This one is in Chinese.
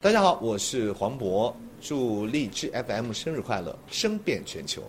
大家好，我是黄渤，祝荔枝 FM 生日快乐，声遍全球。